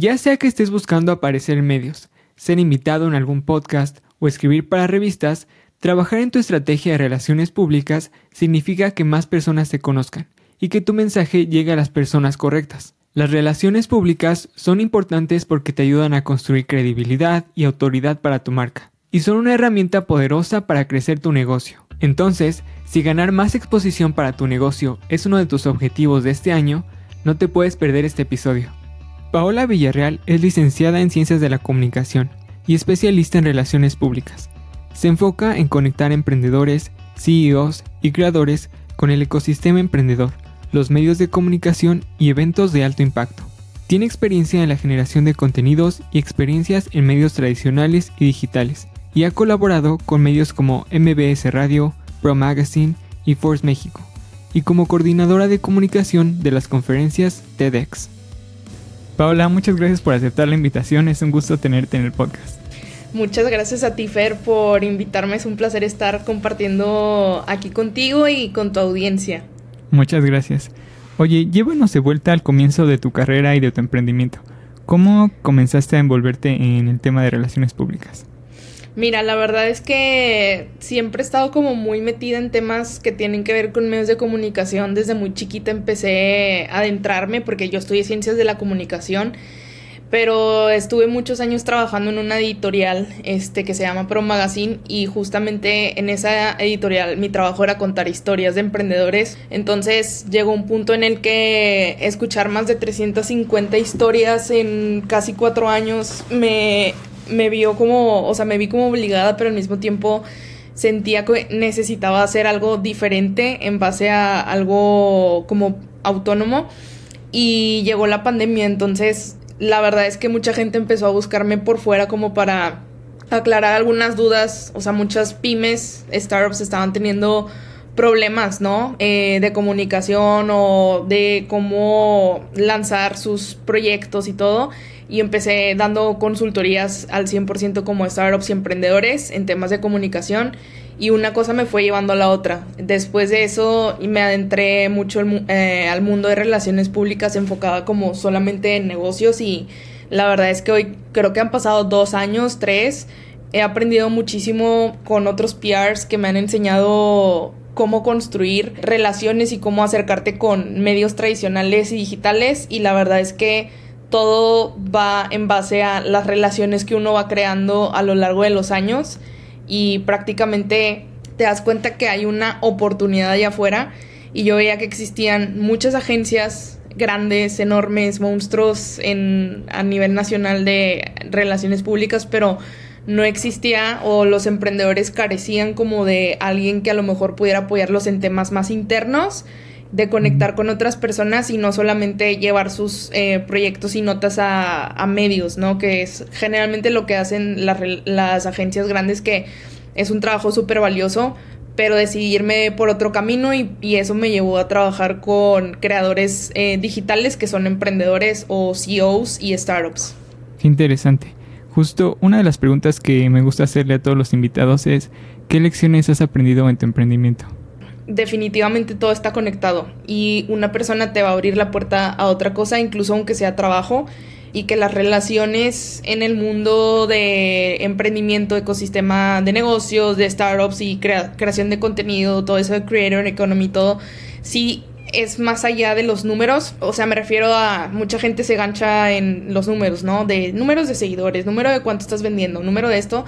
Ya sea que estés buscando aparecer en medios, ser invitado en algún podcast o escribir para revistas, trabajar en tu estrategia de relaciones públicas significa que más personas te conozcan y que tu mensaje llegue a las personas correctas. Las relaciones públicas son importantes porque te ayudan a construir credibilidad y autoridad para tu marca, y son una herramienta poderosa para crecer tu negocio. Entonces, si ganar más exposición para tu negocio es uno de tus objetivos de este año, no te puedes perder este episodio. Paola Villarreal es licenciada en Ciencias de la Comunicación y especialista en Relaciones Públicas. Se enfoca en conectar emprendedores, CEOs y creadores con el ecosistema emprendedor, los medios de comunicación y eventos de alto impacto. Tiene experiencia en la generación de contenidos y experiencias en medios tradicionales y digitales, y ha colaborado con medios como MBS Radio, Pro Magazine y Force México, y como coordinadora de comunicación de las conferencias TEDx. Paola, muchas gracias por aceptar la invitación. Es un gusto tenerte en el podcast. Muchas gracias a ti, Fer, por invitarme. Es un placer estar compartiendo aquí contigo y con tu audiencia. Muchas gracias. Oye, llévanos de vuelta al comienzo de tu carrera y de tu emprendimiento. ¿Cómo comenzaste a envolverte en el tema de relaciones públicas? Mira, la verdad es que siempre he estado como muy metida en temas que tienen que ver con medios de comunicación. Desde muy chiquita empecé a adentrarme porque yo estudié ciencias de la comunicación, pero estuve muchos años trabajando en una editorial este, que se llama Pro Magazine y justamente en esa editorial mi trabajo era contar historias de emprendedores. Entonces llegó un punto en el que escuchar más de 350 historias en casi cuatro años me me vio como, o sea, me vi como obligada, pero al mismo tiempo sentía que necesitaba hacer algo diferente en base a algo como autónomo. Y llegó la pandemia, entonces la verdad es que mucha gente empezó a buscarme por fuera como para aclarar algunas dudas, o sea, muchas pymes, startups estaban teniendo problemas, ¿no? Eh, de comunicación o de cómo lanzar sus proyectos y todo y empecé dando consultorías al 100% como startups y emprendedores en temas de comunicación y una cosa me fue llevando a la otra. Después de eso me adentré mucho eh, al mundo de relaciones públicas enfocada como solamente en negocios y la verdad es que hoy creo que han pasado dos años, tres. He aprendido muchísimo con otros PRs que me han enseñado cómo construir relaciones y cómo acercarte con medios tradicionales y digitales y la verdad es que todo va en base a las relaciones que uno va creando a lo largo de los años y prácticamente te das cuenta que hay una oportunidad allá afuera. Y yo veía que existían muchas agencias grandes, enormes, monstruos en, a nivel nacional de relaciones públicas, pero no existía o los emprendedores carecían como de alguien que a lo mejor pudiera apoyarlos en temas más internos de conectar con otras personas y no solamente llevar sus eh, proyectos y notas a, medios, ¿no? Que es generalmente lo que hacen las, agencias grandes, que es un trabajo súper valioso, pero decidirme por otro camino y, eso me llevó a trabajar con creadores eh, digitales que son emprendedores o CEOs y startups. Qué interesante. Justo una de las preguntas que me gusta hacerle a todos los invitados es, ¿qué lecciones has aprendido en tu emprendimiento? Definitivamente todo está conectado y una persona te va a abrir la puerta a otra cosa, incluso aunque sea trabajo, y que las relaciones en el mundo de emprendimiento, ecosistema de negocios, de startups y creación de contenido, todo eso de creator economy, todo, sí es más allá de los números, o sea, me refiero a mucha gente se gancha en los números, ¿no? De números de seguidores, número de cuánto estás vendiendo, número de esto,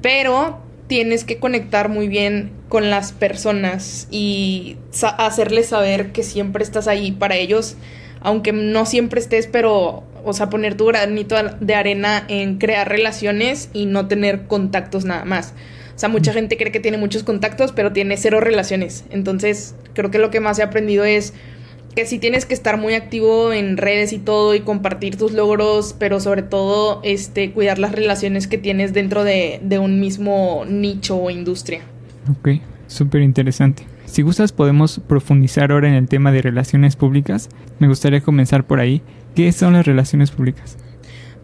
pero tienes que conectar muy bien con las personas y hacerles saber que siempre estás ahí para ellos, aunque no siempre estés, pero, o sea, poner tu granito de arena en crear relaciones y no tener contactos nada más. O sea, mucha mm. gente cree que tiene muchos contactos, pero tiene cero relaciones. Entonces, creo que lo que más he aprendido es que sí tienes que estar muy activo en redes y todo y compartir tus logros, pero sobre todo este, cuidar las relaciones que tienes dentro de, un mismo nicho o industria. Ok, súper interesante. Si gustas podemos profundizar ahora en el tema de relaciones públicas. Me gustaría comenzar por ahí. ¿Qué son las relaciones públicas?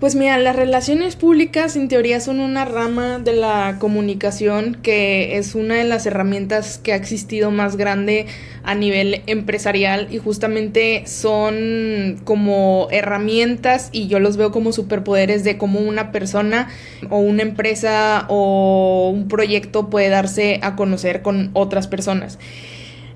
Pues mira, las relaciones públicas en teoría son una rama de la comunicación que es una de las herramientas que ha existido más grande a nivel empresarial y justamente son como herramientas y yo los veo como superpoderes de cómo una persona o una empresa o un proyecto puede darse a conocer con otras personas.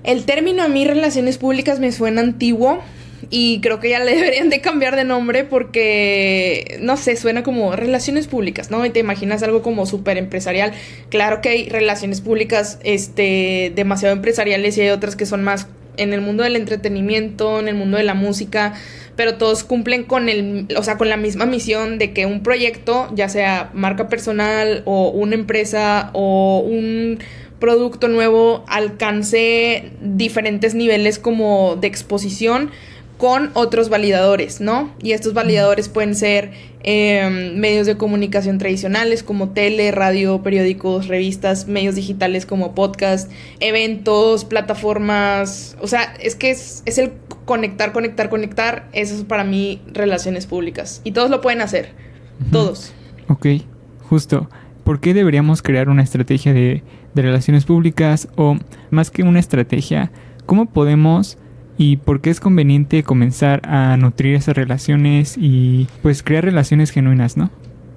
El término a mí relaciones públicas me suena antiguo, y creo que ya le deberían de cambiar de nombre porque, no sé, suena como relaciones públicas, ¿no? Y te imaginas algo como súper empresarial. Claro que hay relaciones públicas este, demasiado empresariales y hay otras que son más en el mundo del entretenimiento, en el mundo de la música, pero todos cumplen con el, o sea, con la misma misión de que un proyecto, ya sea marca personal o una empresa o un producto nuevo alcance diferentes niveles como de exposición con otros validadores, ¿no? Y estos validadores pueden ser em, medios de comunicación tradicionales como tele, radio, periódicos, revistas, medios digitales como podcast, eventos, plataformas. O sea, es que es, es el conectar, conectar, conectar. Eso es para mí relaciones públicas. Y todos lo pueden hacer. Todos. Ok, justo. ¿Por qué deberíamos crear una estrategia de, de relaciones públicas? O más que una estrategia, ¿cómo podemos y por qué es conveniente comenzar a nutrir esas relaciones y pues crear relaciones genuinas, ¿no?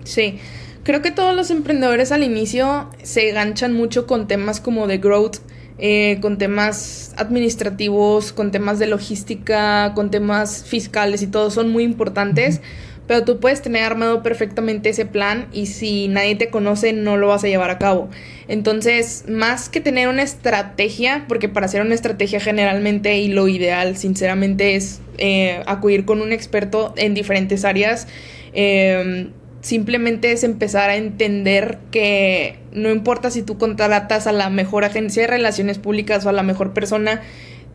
Sí. Creo que todos los emprendedores al inicio se ganchan mucho con temas como de growth, eh, con temas administrativos, con temas de logística, con temas fiscales y todo, son muy importantes pero tú puedes tener armado perfectamente ese plan y si nadie te conoce no lo vas a llevar a cabo. Entonces, más que tener una estrategia, porque para hacer una estrategia generalmente y lo ideal sinceramente es eh, acudir con un experto en diferentes áreas, em, simplemente es empezar a entender que no importa si tú contratas a la mejor agencia de relaciones públicas o a la mejor persona,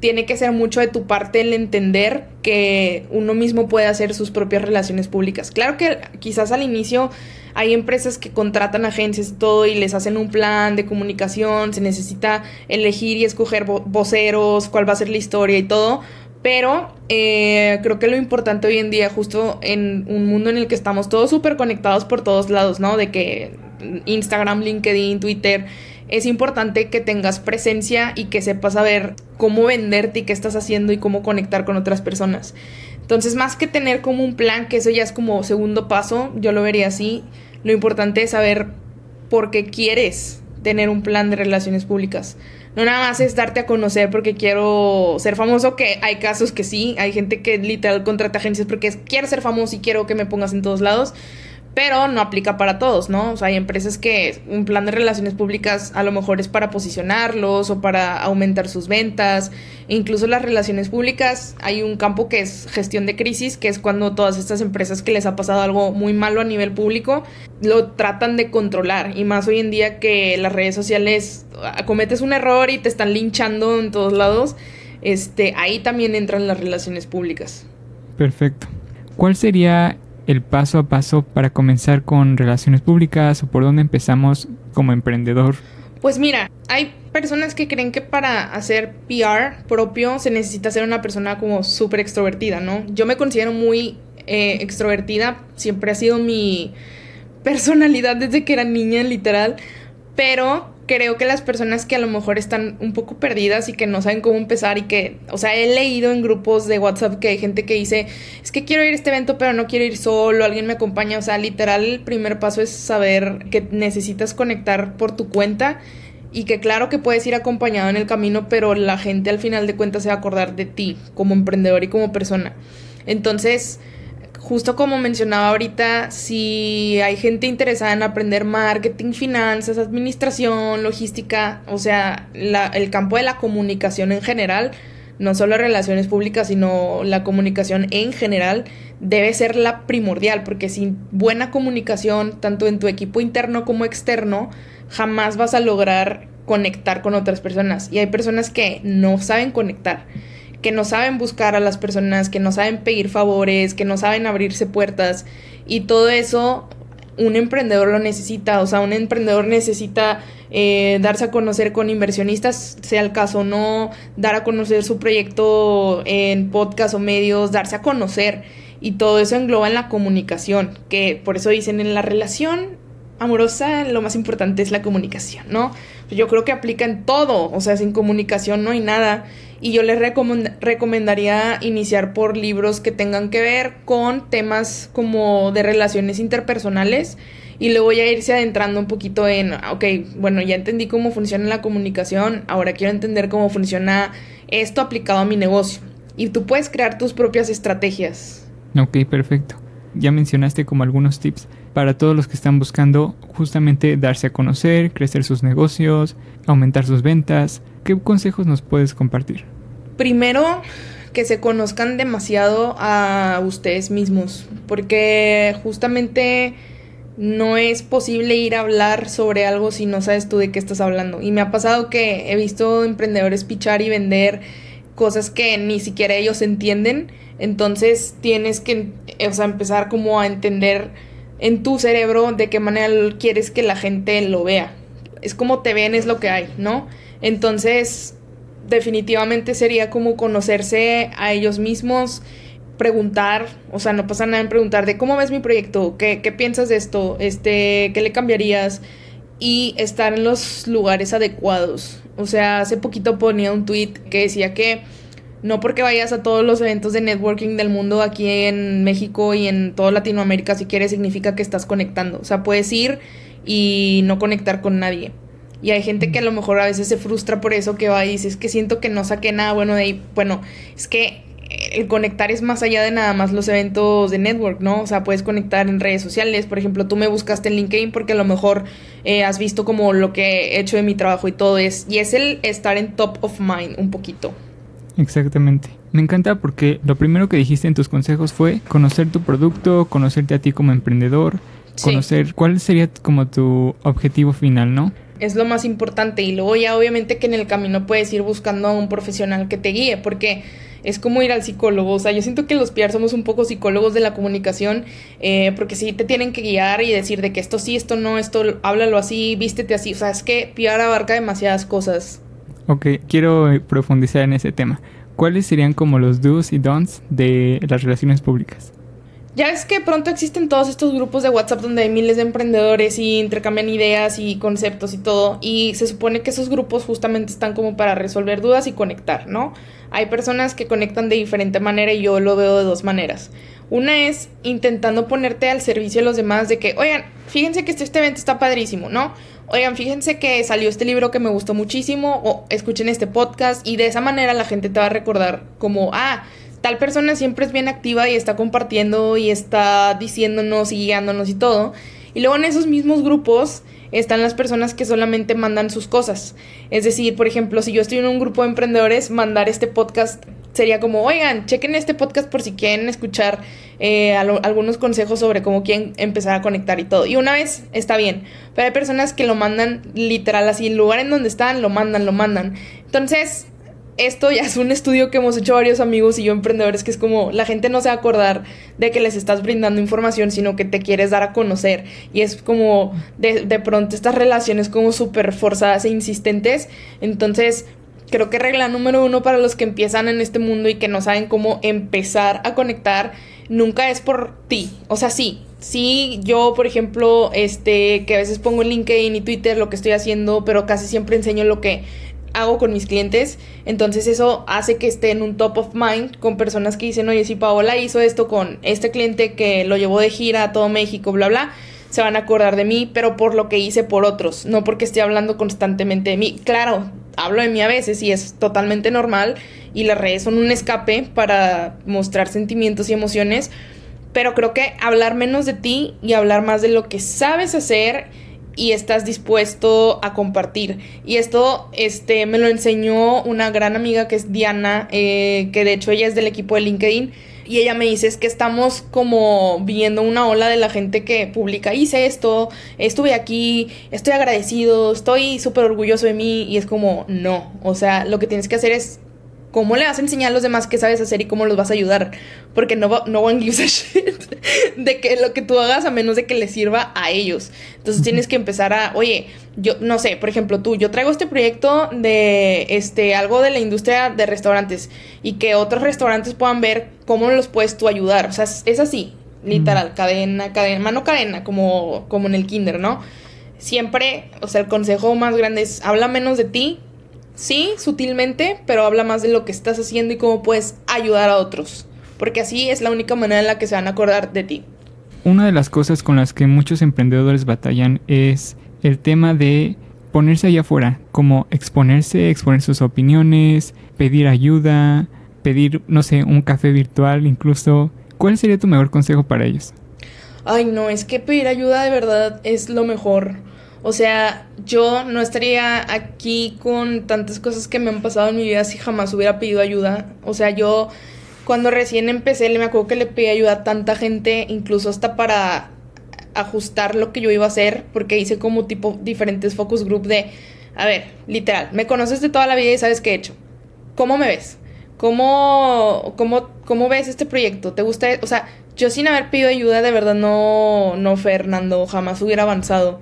tiene que ser mucho de tu parte el entender que uno mismo puede hacer sus propias relaciones públicas. Claro que quizás al inicio hay empresas que contratan agencias y todo y les hacen un plan de comunicación, se necesita elegir y escoger voceros, cuál va a ser la historia y todo, pero eh, creo que lo importante hoy en día, justo en un mundo en el que estamos todos súper conectados por todos lados, ¿no? De que Instagram, LinkedIn, Twitter, es importante que tengas presencia y que sepas saber cómo venderte y qué estás haciendo y cómo conectar con otras personas. Entonces, más que tener como un plan, que eso ya es como segundo paso, yo lo vería así, lo importante es saber por qué quieres tener un plan de relaciones públicas. No nada más es darte a conocer porque quiero ser famoso, que hay casos que sí, hay gente que literal contrata agencias porque es, quiero ser famoso y quiero que me pongas en todos lados pero no aplica para todos, ¿no? O sea, hay empresas que un plan de relaciones públicas a lo mejor es para posicionarlos o para aumentar sus ventas. Incluso las relaciones públicas, hay un campo que es gestión de crisis, que es cuando todas estas empresas que les ha pasado algo muy malo a nivel público, lo tratan de controlar. Y más hoy en día que las redes sociales ah, cometes un error y te están linchando en todos lados, este, ahí también entran las relaciones públicas. Perfecto. ¿Cuál sería el paso a paso para comenzar con relaciones públicas o por dónde empezamos como emprendedor? Pues mira, hay personas que creen que para hacer PR propio se necesita ser una persona como súper extrovertida, ¿no? Yo me considero muy eh, extrovertida, siempre ha sido mi personalidad desde que era niña, literal, pero creo que las personas que a lo mejor están un poco perdidas y que no saben cómo empezar y que, o sea, he leído en grupos de WhatsApp que hay gente que dice, es que quiero ir a este evento pero no quiero ir solo, alguien me acompaña, o sea, literal el primer paso es saber que necesitas conectar por tu cuenta y que claro que puedes ir acompañado en el camino, pero la gente al final de cuentas se va a acordar de ti como emprendedor y como persona. Entonces, justo como mencionaba ahorita, si hay gente interesada en aprender marketing, finanzas, administración, logística, o sea, el campo de la comunicación en general, no solo relaciones públicas, sino la comunicación en general, debe ser la primordial, porque sin buena comunicación, tanto en tu equipo interno como externo, jamás vas a lograr conectar con otras personas. Y hay personas que no saben conectar que no saben buscar a las personas, que no saben pedir favores, que no saben abrirse puertas y todo eso un emprendedor lo necesita, o sea, un emprendedor necesita eh, darse a conocer con inversionistas, sea el caso o no, dar a conocer su proyecto en podcast o medios, darse a conocer. Y todo eso engloba en la comunicación, que por eso dicen en la relación amorosa lo más importante es la comunicación, ¿no? Yo creo que aplica en todo, o sea, sin comunicación no hay nada. Y yo les recomendaría iniciar por libros que tengan que ver con temas como de relaciones interpersonales y luego ya irse adentrando un poquito en, ok, bueno, ya entendí cómo funciona la comunicación, ahora quiero entender cómo funciona esto aplicado a mi negocio. Y tú puedes crear tus propias estrategias. Ok, perfecto. Ya mencionaste como algunos tips para todos los que están buscando justamente darse a conocer, crecer sus negocios, aumentar sus ventas. ¿Qué consejos nos puedes compartir? Primero, que se conozcan demasiado a ustedes mismos, porque justamente no es posible ir a hablar sobre algo si no sabes tú de qué estás hablando. Y me ha pasado que he visto emprendedores pichar y vender cosas que ni siquiera ellos entienden, entonces tienes que empezar como a entender en tu cerebro de qué manera quieres que la gente lo vea. Es como te ven, es lo que hay, ¿no? Entonces, definitivamente sería como conocerse a ellos mismos, preguntar, o sea, no pasa nada en preguntar de cómo ves mi proyecto, qué, qué piensas de esto, este, qué le cambiarías y estar en los lugares adecuados. O sea, hace poquito ponía un tweet que decía que no porque vayas a todos los eventos de networking del mundo aquí en México y en toda Latinoamérica si quieres significa que estás conectando. O sea, puedes ir y no conectar con nadie. Y hay gente que a lo mejor a veces se frustra por eso que va y dice, es que siento que no saqué nada bueno de ahí. Bueno, es que el conectar es más allá de nada más los eventos de network, ¿no? O sea, puedes conectar en redes sociales. Por ejemplo, tú me buscaste en LinkedIn porque a lo mejor eh, has visto como lo que he hecho de mi trabajo y todo es. Y es el estar en top of mind un poquito. Exactamente. Me encanta porque lo primero que dijiste en tus consejos fue conocer tu producto, conocerte a ti como emprendedor, conocer cuál sería como tu objetivo final, ¿no? Es lo más importante y luego ya obviamente que en el camino puedes ir buscando a un profesional que te guíe porque es como ir al psicólogo. O sea, yo siento que los PR somos un poco psicólogos de la comunicación, eh, porque sí te tienen que guiar y decir de que esto sí, esto no, esto háblalo así, vístete así. O sea, es que PR abarca demasiadas cosas. Ok, quiero profundizar en ese tema. ¿Cuáles serían como los do's y don'ts de las relaciones públicas? Ya es que pronto existen todos estos grupos de WhatsApp donde hay miles de emprendedores y intercambian ideas y conceptos y todo. Y se supone que esos grupos justamente están como para resolver dudas y conectar, ¿no? Hay personas que conectan de diferente manera y yo lo veo de dos maneras. Una es intentando ponerte al servicio de los demás de que, oigan, fíjense que este, este evento está padrísimo, ¿no? Oigan, fíjense que salió este libro que me gustó muchísimo o escuchen este podcast y de esa manera la gente te va a recordar como, ah, tal persona siempre es bien activa y está compartiendo y está diciéndonos y guiándonos y todo. Y luego en esos mismos grupos están las personas que solamente mandan sus cosas. Es decir, por ejemplo, si yo estoy en un grupo de emprendedores, mandar este podcast sería como, oigan, chequen este podcast por si quieren escuchar eh, algunos consejos sobre cómo quieren empezar a conectar y todo. Y una vez está bien, pero hay personas que lo mandan literal así, el lugar en donde están, lo mandan, lo mandan. Entonces, esto ya es un estudio que hemos hecho varios amigos y yo emprendedores, que es como la gente no se va a acordar de que les estás brindando información, sino que te quieres dar a conocer. Y es como de, de pronto estas relaciones como súper forzadas e insistentes. Entonces, creo que regla número uno para los que empiezan en este mundo y que no saben cómo empezar a conectar, nunca es por ti. O sea, sí, sí, yo, por ejemplo, este, que a veces pongo en LinkedIn y Twitter lo que estoy haciendo, pero casi siempre enseño lo que hago con mis clientes. Entonces eso hace que esté en un top of mind con personas que dicen, oye, si Paola hizo esto con este cliente que lo llevó de gira a todo México, bla, bla, se van a acordar de mí, pero por lo que hice por otros, no porque esté hablando constantemente de mí. Claro, hablo de mí a veces y es totalmente normal y las redes son un escape para mostrar sentimientos y emociones, pero creo que hablar menos de ti y hablar más de lo que sabes hacer y estás dispuesto a compartir. Y esto este, me lo enseñó una gran amiga que es Diana, eh, que de hecho ella es del equipo de LinkedIn. Y ella me dice, es que estamos como viendo una ola de la gente que publica, hice esto, estuve aquí, estoy agradecido, estoy súper orgulloso de mí. Y es como, no, o sea, lo que tienes que hacer es ¿cómo le vas a enseñar a los demás qué sabes hacer y cómo los vas a ayudar? Porque no, no one gives a shit de que lo que tú hagas a menos de que les sirva a ellos. Entonces tienes que empezar a, oye, yo no sé, por ejemplo, tú, yo traigo este proyecto de este algo de la industria de restaurantes y que otros restaurantes puedan ver cómo los puedes tú ayudar. O sea, es, así, literal, cadena, cadena, mano cadena, como, como en el kinder, ¿no? Siempre, o sea, el consejo más grande es habla menos de ti Sí, sutilmente, pero habla más de lo que estás haciendo y cómo puedes ayudar a otros. Porque así es la única manera en la que se van a acordar de ti. Una de las cosas con las que muchos emprendedores batallan es el tema de ponerse allá afuera, como exponerse, exponer sus opiniones, pedir ayuda, pedir, no sé, un café virtual incluso. ¿Cuál sería tu mejor consejo para ellos? Ay, no, es que pedir ayuda de verdad es lo mejor. O sea, yo no estaría aquí con tantas cosas que me han pasado en mi vida si jamás hubiera pedido ayuda. O sea, yo cuando recién empecé, me acuerdo que le pedí ayuda a tanta gente, incluso hasta para ajustar lo que yo iba a hacer, porque hice como tipo diferentes focus group de, a ver, literal, me conoces de toda la vida y sabes qué he hecho. ¿Cómo me ves? ¿Cómo, cómo, cómo ves este proyecto? ¿Te gusta? O sea, yo sin haber pedido ayuda, de verdad no, no, Fernando, jamás hubiera avanzado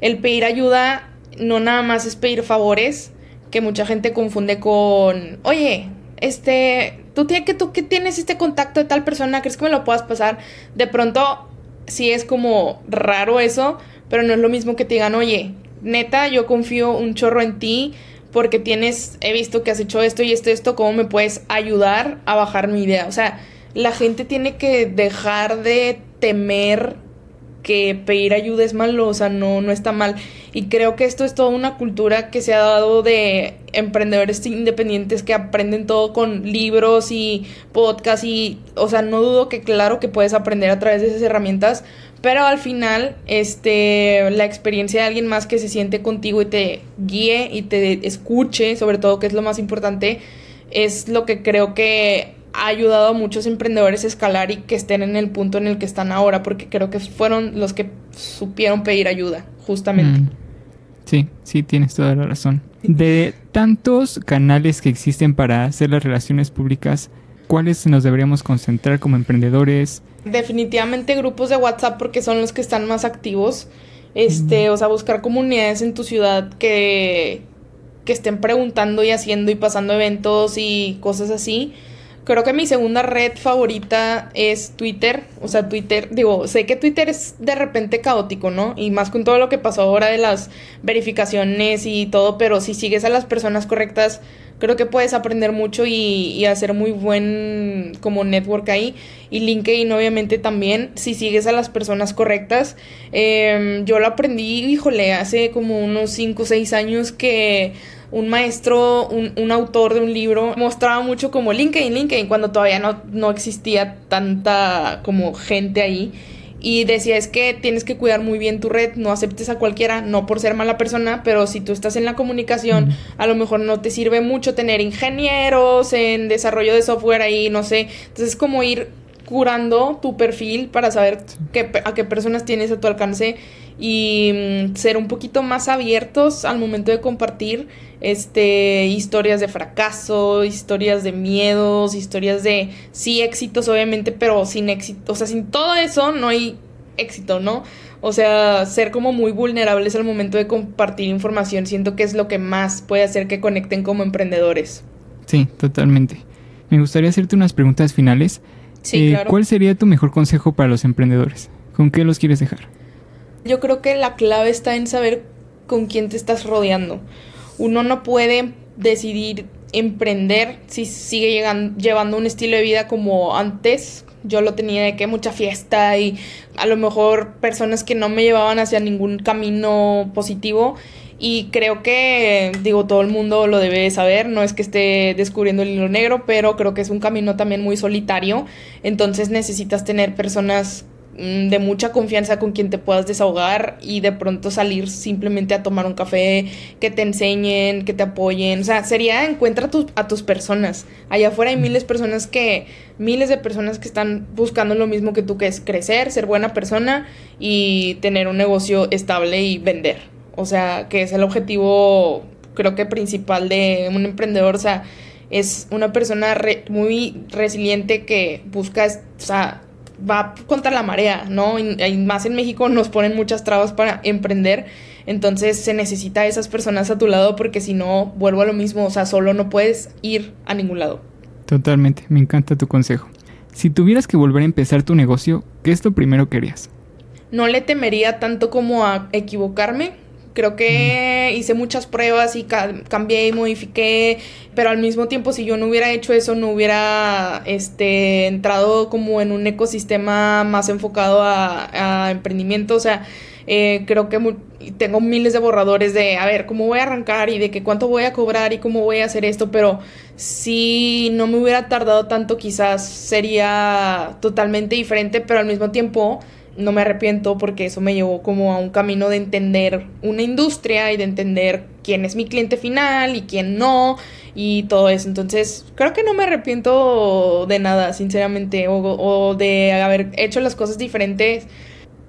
el pedir ayuda no nada más es pedir favores, que mucha gente confunde con, oye, este, tú, tienes que, tú que tienes este contacto de tal persona, ¿crees que me lo puedas pasar? De pronto, sí es como raro eso, pero no es lo mismo que te digan, oye, neta, yo confío un chorro en ti porque tienes, he visto que has hecho esto y esto, esto, ¿cómo me puedes ayudar a bajar mi idea? O sea, la gente tiene que dejar de temer que pedir ayuda es malo, o sea, no, no está mal. Y creo que esto es toda una cultura que se ha dado de emprendedores independientes que aprenden todo con libros y podcasts y, o sea, no dudo que claro que puedes aprender a través de esas herramientas, pero al final, este, la experiencia de alguien más que se siente contigo y te guíe y te escuche, sobre todo, que es lo más importante, es lo que creo que ha ayudado a muchos emprendedores a escalar y que estén en el punto en el que están ahora, porque creo que fueron los que supieron pedir ayuda, justamente. Mm. Sí, sí, tienes toda la razón. De tantos canales que existen para hacer las relaciones públicas, ¿cuáles nos deberíamos concentrar como emprendedores? Definitivamente grupos de WhatsApp porque son los que están más activos. Este, mm. o sea, buscar comunidades en tu ciudad que, que estén preguntando y haciendo y pasando eventos y cosas así. Creo que mi segunda red favorita es Twitter. O sea, Twitter, digo, sé que Twitter es de repente caótico, ¿no? Y más con todo lo que pasó ahora de las verificaciones y todo, pero si sigues a las personas correctas, creo que puedes aprender mucho y, hacer muy buen como network ahí. Y LinkedIn obviamente también, si sigues a las personas correctas. Em, yo lo aprendí, híjole, hace como unos 5 o 6 años que un maestro, un, un, autor de un libro, mostraba mucho como LinkedIn, LinkedIn, cuando todavía no, no existía tanta como gente ahí. Y decía, es que tienes que cuidar muy bien tu red, no aceptes a cualquiera, no por ser mala persona, pero si tú estás en la comunicación, a lo mejor no te sirve mucho tener ingenieros en desarrollo de software ahí, no sé. Entonces es como ir curando tu perfil para saber qué, a qué personas tienes a tu alcance y mm, ser un poquito más abiertos al momento de compartir este historias de fracaso, historias de miedos, historias de sí éxitos obviamente, pero sin éxito, o sea, sin todo eso no hay éxito, ¿no? O sea, ser como muy vulnerables al momento de compartir información, siento que es lo que más puede hacer que conecten como emprendedores. Sí, totalmente. Me gustaría hacerte unas preguntas finales. Sí, eh, ¿Cuál sería tu mejor consejo para los emprendedores? ¿Con qué los quieres dejar? Yo creo que la clave está en saber con quién te estás rodeando. Uno no puede decidir emprender si sigue llevando un estilo de vida como antes. Yo lo tenía de que mucha fiesta y a lo mejor personas que no me llevaban hacia ningún camino positivo. Y creo que, digo, todo el mundo lo debe saber, no es que esté descubriendo el hilo negro, pero creo que es un camino también muy solitario. Entonces necesitas tener personas de mucha confianza con quien te puedas desahogar y de pronto salir simplemente a tomar un café, que te enseñen, que te apoyen. O sea, sería encuentra a, tus personas. Allá afuera hay miles de personas que, miles de personas que están buscando lo mismo que tú, que es crecer, ser buena persona y tener un negocio estable y vender. O sea, que es el objetivo, creo que principal de un emprendedor. O sea, es una persona muy resiliente que busca, o sea, va contra la marea, ¿no? Y, más en México nos ponen muchas trabas para emprender, entonces se necesita a esas personas a tu lado porque si no, vuelvo a lo mismo, o sea, solo no puedes ir a ningún lado. Totalmente, me encanta tu consejo. Si tuvieras que volver a empezar tu negocio, ¿qué es lo primero que harías? No le temería tanto como a equivocarme, Creo que hice muchas pruebas y cambié y modifiqué, pero al mismo tiempo si yo no hubiera hecho eso no hubiera este, entrado como en un ecosistema más enfocado a, emprendimiento. O sea, eh, creo que tengo miles de borradores de, a ver, cómo voy a arrancar y de que cuánto voy a cobrar y cómo voy a hacer esto, pero si no me hubiera tardado tanto quizás sería totalmente diferente, pero al mismo tiempo no me arrepiento porque eso me llevó como a un camino de entender una industria y de entender quién es mi cliente final y quién no y todo eso. Entonces, creo que no me arrepiento de nada, sinceramente, o, de haber hecho las cosas diferentes.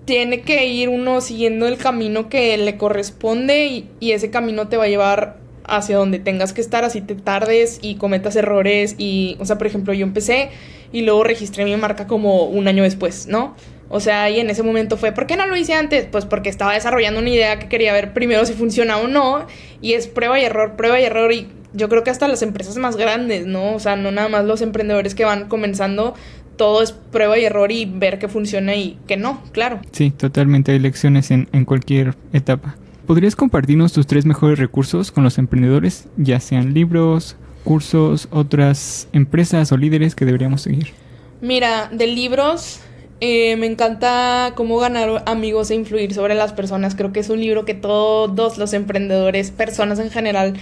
Tiene que ir uno siguiendo el camino que le corresponde y, y ese camino te va a llevar hacia donde tengas que estar, así te tardes y cometas errores y, o sea, por ejemplo, yo empecé y luego registré mi marca como un año después, ¿no? O sea, y en ese momento fue, ¿por qué no lo hice antes? Pues porque estaba desarrollando una idea que quería ver primero si funciona o no. Y es prueba y error, prueba y error. Y yo creo que hasta las empresas más grandes, ¿no? O sea, no nada más los emprendedores que van comenzando, todo es prueba y error y ver que funciona y que no, claro. Sí, totalmente. Hay lecciones en, en cualquier etapa. ¿Podrías compartirnos tus tres mejores recursos con los emprendedores, ya sean libros, cursos, otras empresas o líderes que deberíamos seguir? Mira, de libros, eh, me encanta cómo ganar amigos e influir sobre las personas. Creo que es un libro que todos los emprendedores, personas en general,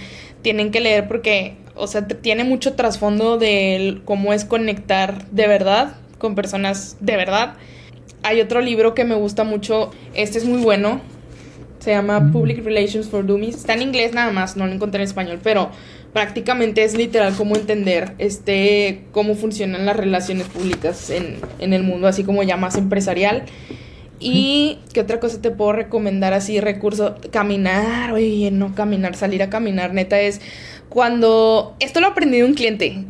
tienen que leer porque, o sea, tiene mucho trasfondo de cómo es conectar de verdad con personas de verdad. Hay otro libro que me gusta mucho, este es muy bueno, se llama mm. Public Relations for Dummies. Está en inglés nada más, no lo encontré en español, pero prácticamente es literal cómo entender este cómo funcionan las relaciones públicas en, en el mundo, así como ya más empresarial. Y qué otra cosa te puedo recomendar así, recurso, caminar, oye, no caminar, salir a caminar, neta es cuando esto lo aprendí de un cliente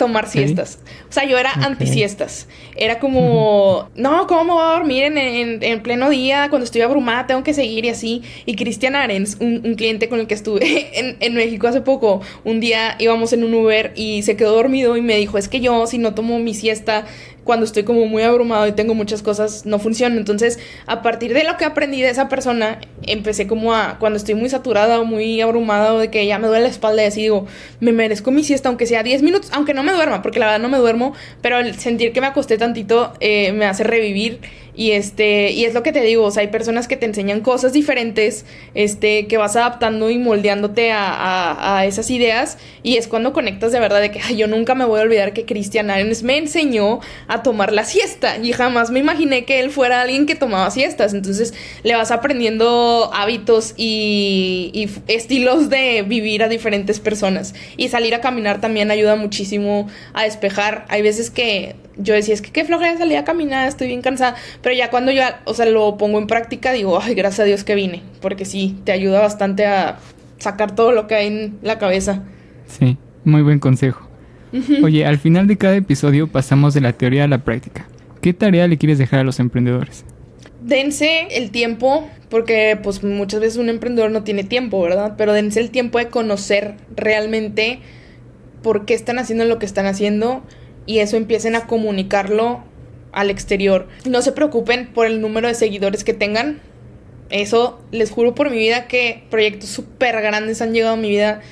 tomar siestas. O sea, yo era anti siestas. Era como, no, ¿cómo voy a dormir en, pleno día? Cuando estoy abrumada tengo que seguir y así. Y Cristian Arens, un, cliente con el que estuve en, en, México hace poco, un día íbamos en un Uber y se quedó dormido y me dijo, es que yo si no tomo mi siesta cuando estoy como muy abrumado y tengo muchas cosas, no funciona. Entonces, a partir de lo que aprendí de esa persona, empecé como a, cuando estoy muy saturada o muy abrumada o de que ya me duele la espalda y así digo, me merezco mi siesta, aunque sea 10 minutos, aunque no me duerma, porque la verdad no me duermo, pero el sentir que me acosté tantito eh, me hace revivir y este, y es lo que te digo, o sea, hay personas que te enseñan cosas diferentes, este, que vas adaptando y moldeándote a, a, esas ideas, y es cuando conectas de verdad de que yo nunca me voy a olvidar que Christian Arens me enseñó a tomar la siesta, y jamás me imaginé que él fuera alguien que tomaba siestas. Entonces le vas aprendiendo hábitos y, y estilos de vivir a diferentes personas. Y salir a caminar también ayuda muchísimo a despejar. Hay veces que yo decía, es que qué flojera salir a caminar, estoy bien cansada. Pero ya cuando yo, o sea, lo pongo en práctica, digo, ay, gracias a Dios que vine. Porque sí, te ayuda bastante a sacar todo lo que hay en la cabeza. Sí, muy buen consejo. Oye, al final de cada episodio pasamos de la teoría a la práctica. ¿Qué tarea le quieres dejar a los emprendedores? Dense el tiempo, porque pues muchas veces un emprendedor no tiene tiempo, ¿verdad? Pero dense el tiempo de conocer realmente por qué están haciendo lo que están haciendo y eso empiecen a comunicarlo al exterior. No se preocupen por el número de seguidores que tengan. Eso les juro por mi vida que proyectos súper grandes han llegado a mi vida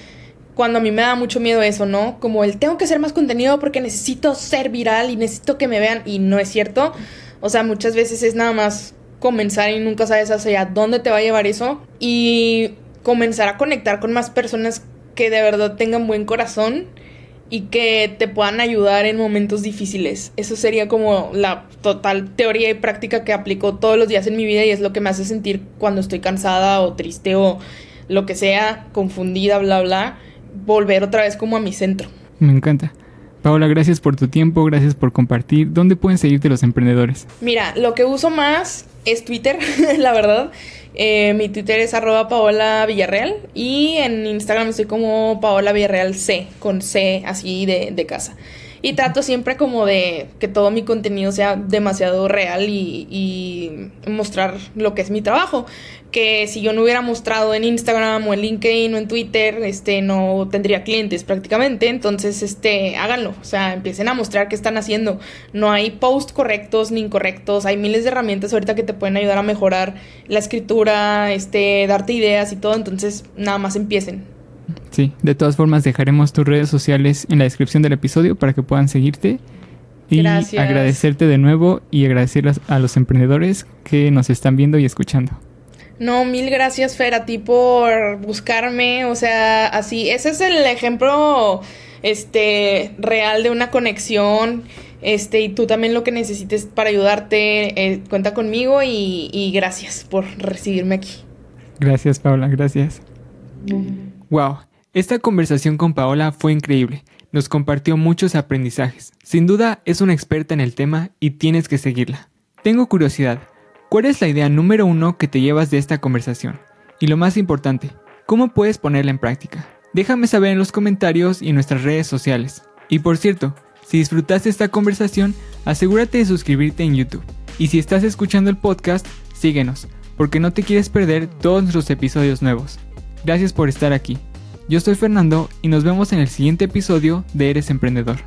cuando a mí me da mucho miedo eso, ¿no? Como el tengo que hacer más contenido porque necesito ser viral y necesito que me vean y no es cierto. O sea, muchas veces es nada más comenzar y nunca sabes hacia dónde te va a llevar eso y comenzar a conectar con más personas que de verdad tengan buen corazón y que te puedan ayudar en momentos difíciles. Eso sería como la total teoría y práctica que aplico todos los días en mi vida y es lo que me hace sentir cuando estoy cansada o triste o lo que sea, confundida, bla, bla, volver otra vez como a mi centro. Me encanta. Paola, gracias por tu tiempo, gracias por compartir. ¿Dónde pueden seguirte los emprendedores? Mira, lo que uso más es Twitter, la verdad. Eh, mi Twitter es arroba Paola Villarreal y en Instagram estoy como Paola Villarreal C, con C así de, de casa. Y trato siempre como de que todo mi contenido sea demasiado real y, y, mostrar lo que es mi trabajo. Que si yo no hubiera mostrado en Instagram o en LinkedIn o en Twitter, este, no tendría clientes prácticamente. Entonces, este, háganlo. O sea, empiecen a mostrar qué están haciendo. No hay posts correctos ni incorrectos. Hay miles de herramientas ahorita que te pueden ayudar a mejorar la escritura, este, darte ideas y todo. Entonces, nada más empiecen. Sí, de todas formas dejaremos tus redes sociales en la descripción del episodio para que puedan seguirte. Y agradecerte de nuevo y agradecer a los emprendedores que nos están viendo y escuchando. No, mil gracias Fer a ti por buscarme, o sea, así, ese es el ejemplo este real de una conexión, este, y tú también lo que necesites para ayudarte, eh, cuenta conmigo y, y, gracias por recibirme aquí. Gracias Paula, gracias. Wow, esta conversación con Paola fue increíble. Nos compartió muchos aprendizajes. Sin duda es una experta en el tema y tienes que seguirla. Tengo curiosidad, ¿cuál es la idea número uno que te llevas de esta conversación? Y lo más importante, ¿cómo puedes ponerla en práctica? Déjame saber en los comentarios y en nuestras redes sociales. Y por cierto, si disfrutaste esta conversación, asegúrate de suscribirte en YouTube. Y si estás escuchando el podcast, síguenos, porque no te quieres perder todos nuestros episodios nuevos. Gracias por estar aquí. Yo soy Fernando y nos vemos en el siguiente episodio de Eres Emprendedor.